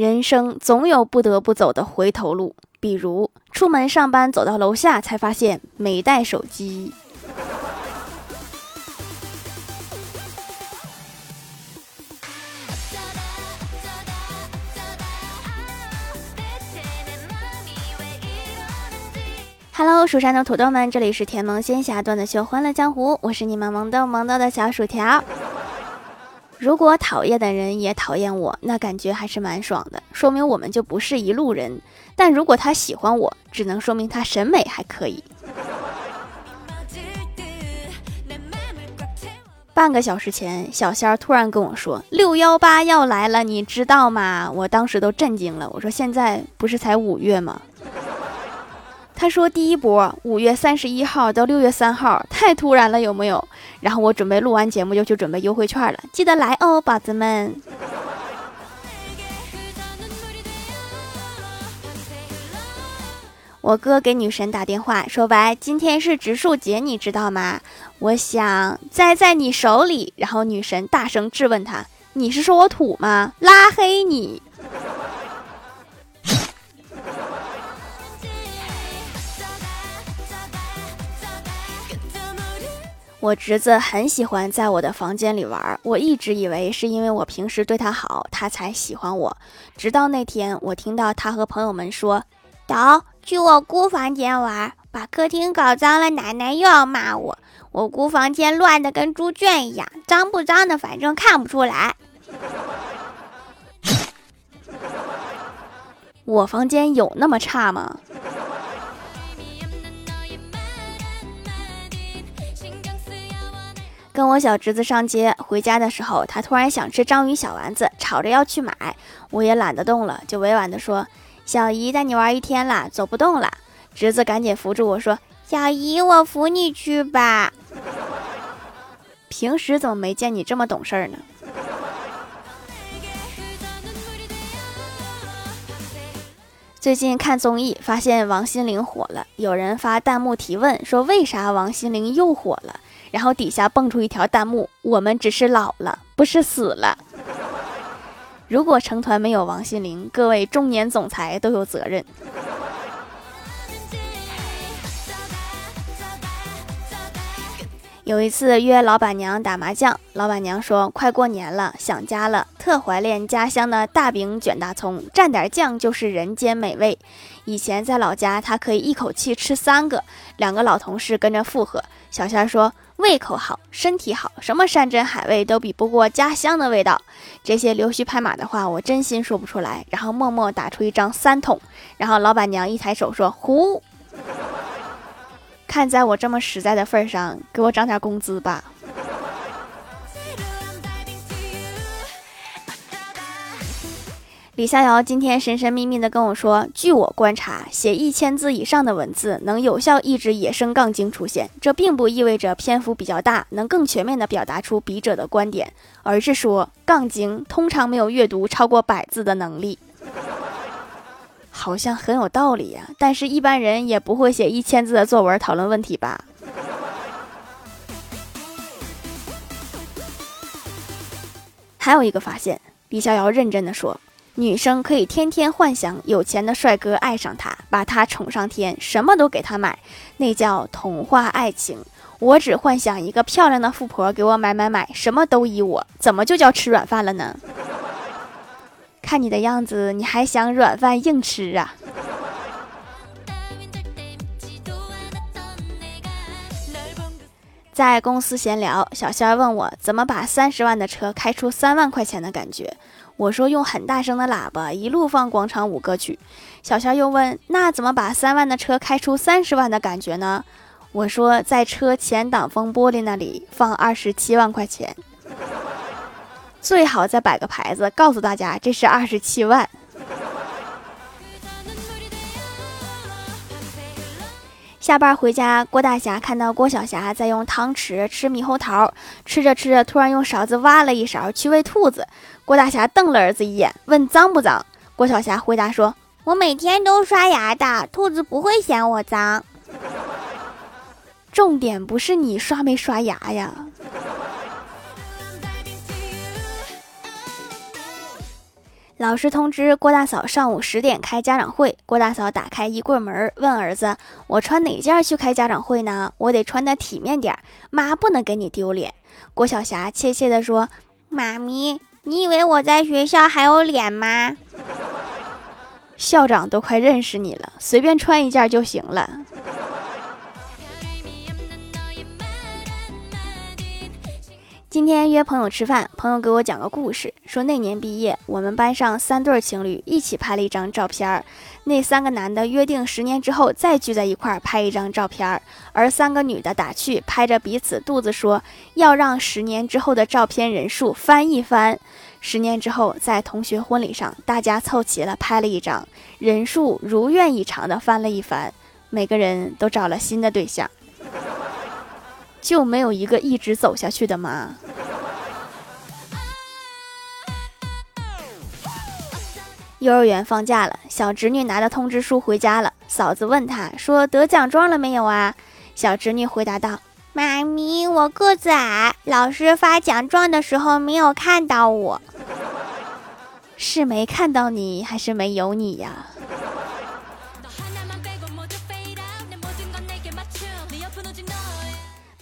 人生总有不得不走的回头路，比如出门上班走到楼下才发现没带手机。Hello，蜀山的土豆们，这里是甜萌仙侠段的秀欢乐江湖，我是你们萌豆萌豆的小薯条。如果讨厌的人也讨厌我，那感觉还是蛮爽的，说明我们就不是一路人。但如果他喜欢我，只能说明他审美还可以。半个小时前，小仙儿突然跟我说六幺八要来了，你知道吗？我当时都震惊了，我说现在不是才五月吗？他说：“第一波五月三十一号到六月三号，太突然了，有没有？”然后我准备录完节目就去准备优惠券了，记得来哦，宝子们。我哥给女神打电话说：“喂，今天是植树节，你知道吗？我想栽在你手里。”然后女神大声质问他：“你是说我土吗？拉黑你！”我侄子很喜欢在我的房间里玩，我一直以为是因为我平时对他好，他才喜欢我。直到那天，我听到他和朋友们说：“走，去我姑房间玩，把客厅搞脏了，奶奶又要骂我。我姑房间乱的跟猪圈一样，脏不脏的反正看不出来。我房间有那么差吗？”跟我小侄子上街回家的时候，他突然想吃章鱼小丸子，吵着要去买。我也懒得动了，就委婉的说：“小姨带你玩一天了，走不动了。”侄子赶紧扶住我说：“小姨，我扶你去吧。”平时怎么没见你这么懂事呢？最近看综艺发现王心凌火了，有人发弹幕提问说：“为啥王心凌又火了？”然后底下蹦出一条弹幕：“我们只是老了，不是死了。”如果成团没有王心凌，各位中年总裁都有责任。有一次约老板娘打麻将，老板娘说：“快过年了，想家了，特怀念家乡的大饼卷大葱，蘸点酱就是人间美味。”以前在老家，她可以一口气吃三个。两个老同事跟着附和。小仙说。胃口好，身体好，什么山珍海味都比不过家乡的味道。这些溜须拍马的话，我真心说不出来。然后默默打出一张三筒。然后老板娘一抬手说：“胡，看在我这么实在的份上，给我涨点工资吧。”李逍遥今天神神秘秘的跟我说：“据我观察，写一千字以上的文字能有效抑制野生杠精出现。这并不意味着篇幅比较大能更全面的表达出笔者的观点，而是说杠精通常没有阅读超过百字的能力。好像很有道理呀，但是一般人也不会写一千字的作文讨论问题吧？还有一个发现，李逍遥认真的说。”女生可以天天幻想有钱的帅哥爱上她，把她宠上天，什么都给她买，那叫童话爱情。我只幻想一个漂亮的富婆给我买买买，什么都依我，怎么就叫吃软饭了呢？看你的样子，你还想软饭硬吃啊？在公司闲聊，小仙儿问我怎么把三十万的车开出三万块钱的感觉。我说用很大声的喇叭一路放广场舞歌曲，小仙儿又问那怎么把三万的车开出三十万的感觉呢？我说在车前挡风玻璃那里放二十七万块钱，最好再摆个牌子告诉大家这是二十七万。下班回家，郭大侠看到郭小霞在用汤匙吃猕猴桃，吃着吃着，突然用勺子挖了一勺去喂兔子。郭大侠瞪了儿子一眼，问脏不脏？郭小霞回答说：“我每天都刷牙的，兔子不会嫌我脏。”重点不是你刷没刷牙呀。老师通知郭大嫂上午十点开家长会。郭大嫂打开衣柜门，问儿子：“我穿哪件去开家长会呢？我得穿的体面点，妈不能给你丢脸。”郭晓霞怯怯地说：“妈咪，你以为我在学校还有脸吗？校长都快认识你了，随便穿一件就行了。”今天约朋友吃饭，朋友给我讲个故事，说那年毕业，我们班上三对情侣一起拍了一张照片儿。那三个男的约定十年之后再聚在一块儿拍一张照片儿，而三个女的打趣，拍着彼此肚子说要让十年之后的照片人数翻一翻。十年之后，在同学婚礼上，大家凑齐了拍了一张，人数如愿以偿的翻了一番，每个人都找了新的对象。就没有一个一直走下去的吗？幼儿园放假了，小侄女拿着通知书回家了。嫂子问她说：“得奖状了没有啊？”小侄女回答道：“妈咪，我个子矮，老师发奖状的时候没有看到我，是没看到你，还是没有你呀？”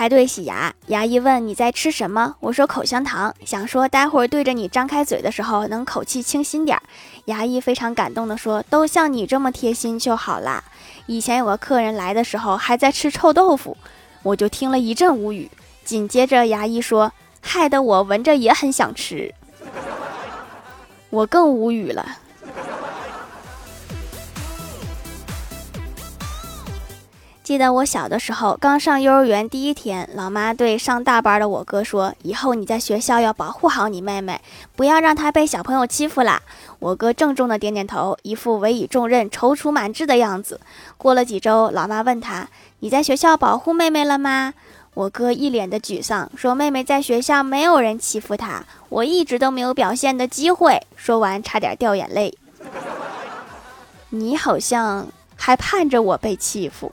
排队洗牙，牙医问你在吃什么？我说口香糖，想说待会儿对着你张开嘴的时候能口气清新点儿。牙医非常感动的说：“都像你这么贴心就好啦。”以前有个客人来的时候还在吃臭豆腐，我就听了一阵无语。紧接着牙医说：“害得我闻着也很想吃。”我更无语了。记得我小的时候，刚上幼儿园第一天，老妈对上大班的我哥说：“以后你在学校要保护好你妹妹，不要让她被小朋友欺负啦。”我哥郑重的点点头，一副委以重任、踌躇满志的样子。过了几周，老妈问他：“你在学校保护妹妹了吗？”我哥一脸的沮丧，说：“妹妹在学校没有人欺负她，我一直都没有表现的机会。”说完差点掉眼泪。你好像还盼着我被欺负。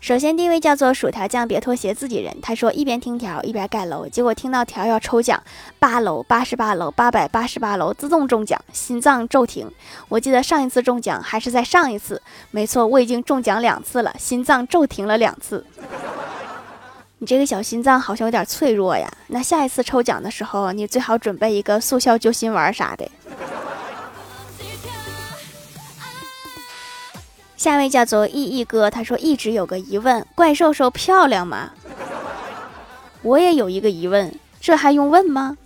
首先，第一位叫做薯条酱，别拖鞋，自己人。他说一边听条一边盖楼，结果听到条要抽奖，八楼八十八楼八百八十八楼自动中奖，心脏骤停。我记得上一次中奖还是在上一次，没错，我已经中奖两次了，心脏骤停了两次。你这个小心脏好像有点脆弱呀，那下一次抽奖的时候，你最好准备一个速效救心丸啥的。下位叫做意意哥，他说一直有个疑问：怪兽兽漂亮吗？我也有一个疑问，这还用问吗？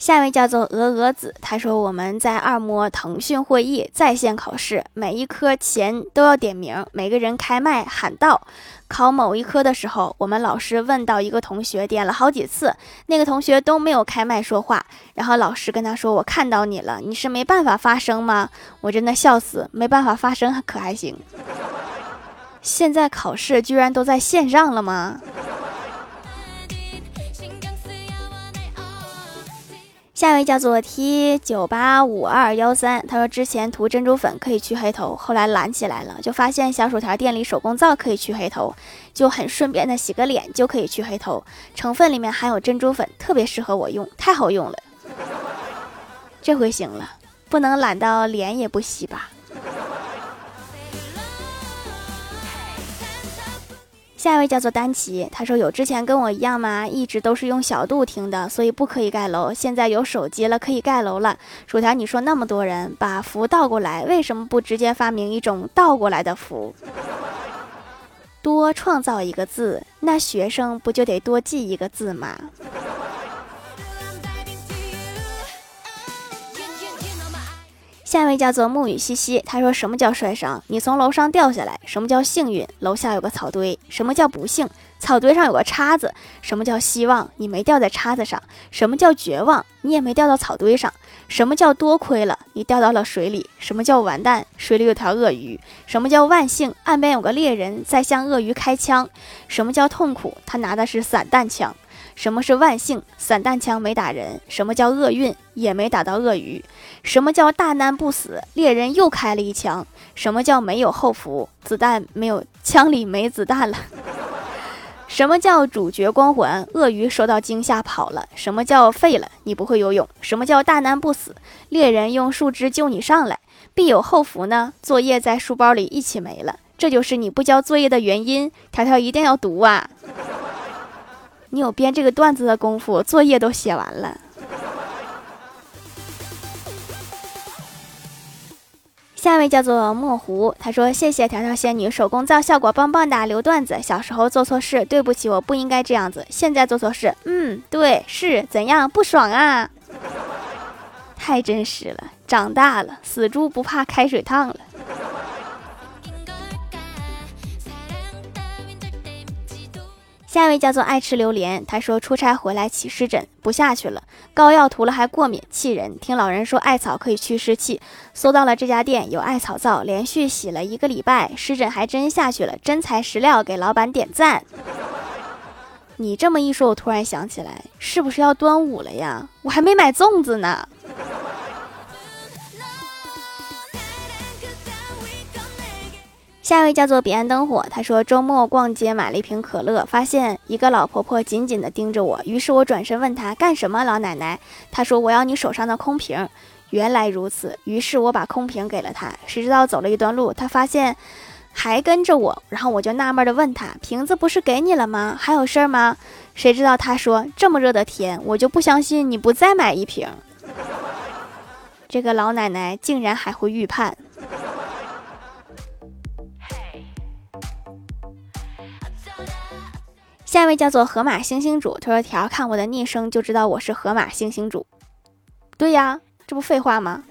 下一位叫做鹅鹅子，他说我们在二模腾讯会议在线考试，每一科前都要点名，每个人开麦喊到。考某一科的时候，我们老师问到一个同学点了好几次，那个同学都没有开麦说话。然后老师跟他说：“我看到你了，你是没办法发声吗？”我真的笑死，没办法发声可还行？现在考试居然都在线上了吗？下一位叫做 T 九八五二幺三，他说之前涂珍珠粉可以去黑头，后来懒起来了，就发现小薯条店里手工皂可以去黑头，就很顺便的洗个脸就可以去黑头，成分里面含有珍珠粉，特别适合我用，太好用了。这回行了，不能懒到脸也不洗吧。下一位叫做丹奇，他说有之前跟我一样吗？一直都是用小度听的，所以不可以盖楼。现在有手机了，可以盖楼了。薯条，你说那么多人把福倒过来，为什么不直接发明一种倒过来的福？多创造一个字，那学生不就得多记一个字吗？下一位叫做沐雨淅淅，他说：“什么叫摔伤？你从楼上掉下来。什么叫幸运？楼下有个草堆。什么叫不幸？草堆上有个叉子。什么叫希望？你没掉在叉子上。什么叫绝望？你也没掉到草堆上。什么叫多亏了？你掉到了水里。什么叫完蛋？水里有条鳄鱼。什么叫万幸？岸边有个猎人在向鳄鱼开枪。什么叫痛苦？他拿的是散弹枪。什么是万幸？散弹枪没打人。什么叫厄运？也没打到鳄鱼。什么叫大难不死？猎人又开了一枪。什么叫没有后福？子弹没有，枪里没子弹了。什么叫主角光环？鳄鱼受到惊吓跑了。什么叫废了？你不会游泳。什么叫大难不死？猎人用树枝救你上来。必有后福呢？作业在书包里一起没了。这就是你不交作业的原因。条条一定要读啊！你有编这个段子的功夫，作业都写完了。下一位叫做墨湖，他说：“谢谢条条仙女手工皂效果棒棒哒，留段子。小时候做错事，对不起，我不应该这样子。现在做错事，嗯，对，是怎样不爽啊？太真实了，长大了，死猪不怕开水烫了。”下一位叫做爱吃榴莲，他说出差回来起湿疹不下去了，膏药涂了还过敏，气人。听老人说艾草可以祛湿气，搜到了这家店有艾草皂，连续洗了一个礼拜，湿疹还真下去了，真材实料，给老板点赞。你这么一说，我突然想起来，是不是要端午了呀？我还没买粽子呢。下一位叫做彼岸灯火，他说周末逛街买了一瓶可乐，发现一个老婆婆紧紧地盯着我，于是我转身问她干什么？老奶奶，她说我要你手上的空瓶。原来如此，于是我把空瓶给了她。谁知道走了一段路，她发现还跟着我，然后我就纳闷地问她，瓶子不是给你了吗？还有事儿吗？谁知道她说这么热的天，我就不相信你不再买一瓶。这个老奶奶竟然还会预判。下一位叫做河马星星主，他说：“条看我的昵称就知道我是河马星星主。”对呀，这不废话吗？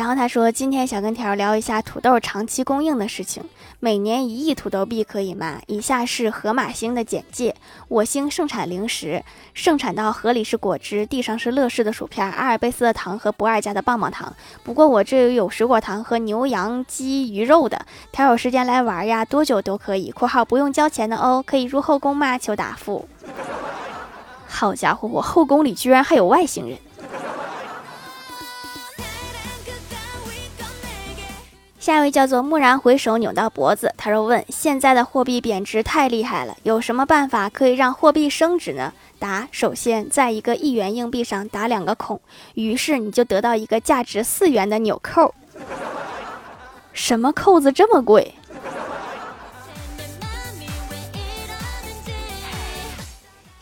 然后他说：“今天想跟条聊一下土豆长期供应的事情。每年一亿土豆币可以吗？以下是河马星的简介：我星盛产零食，盛产到河里是果汁，地上是乐事的薯片、阿尔卑斯的糖和不二家的棒棒糖。不过我这有水果糖和牛羊鸡鱼肉的。条有时间来玩呀，多久都可以。（括号不用交钱的哦，可以入后宫吗？求答复。）好家伙，我后宫里居然还有外星人！下一位叫做蓦然回首，扭到脖子。他说：“问现在的货币贬值太厉害了，有什么办法可以让货币升值呢？”答：首先在一个一元硬币上打两个孔，于是你就得到一个价值四元的纽扣。什么扣子这么贵？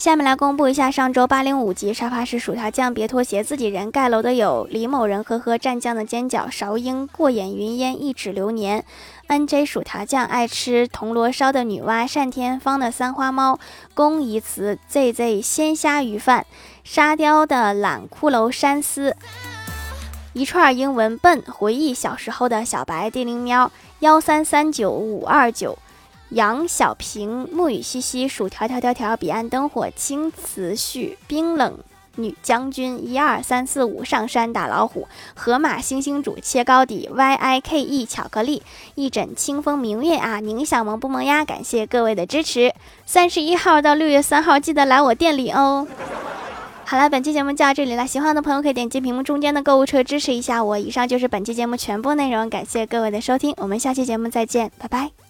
下面来公布一下上周八零五级沙发是薯条酱，别拖鞋，自己人盖楼的有李某人，呵呵，蘸酱的尖角，韶英，过眼云烟，一指流年，N J 薯条酱，爱吃铜锣烧的女娲，单天芳的三花猫，公宜慈，Z Z 鲜虾鱼饭，沙雕的懒骷髅山思，一串英文笨，回忆小时候的小白地灵喵，幺三三九五二九。杨小平、暮雨淅淅、薯条条条条、彼岸灯火、青瓷絮、冰冷女将军、一二三四五上山打老虎、河马星星煮切糕底、Y I K E 巧克力、一枕清风明月啊！宁小萌不萌呀？感谢各位的支持。三十一号到六月三号，记得来我店里哦。好了，本期节目就到这里了。喜欢的朋友可以点击屏幕中间的购物车支持一下我。以上就是本期节目全部内容，感谢各位的收听，我们下期节目再见，拜拜。